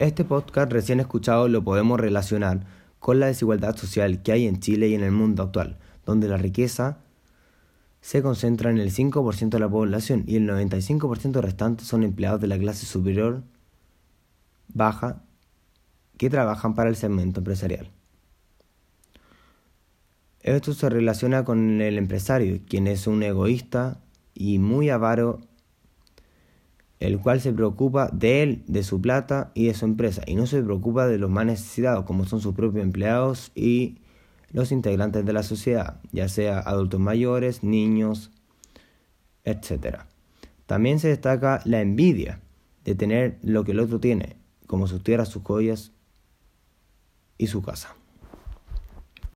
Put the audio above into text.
Este podcast recién escuchado lo podemos relacionar con la desigualdad social que hay en Chile y en el mundo actual, donde la riqueza se concentra en el 5% de la población y el 95% restante son empleados de la clase superior baja que trabajan para el segmento empresarial. Esto se relaciona con el empresario, quien es un egoísta y muy avaro, el cual se preocupa de él, de su plata y de su empresa, y no se preocupa de los más necesitados, como son sus propios empleados y los integrantes de la sociedad, ya sea adultos mayores, niños, etc. También se destaca la envidia de tener lo que el otro tiene, como sus tierras, sus joyas y su casa.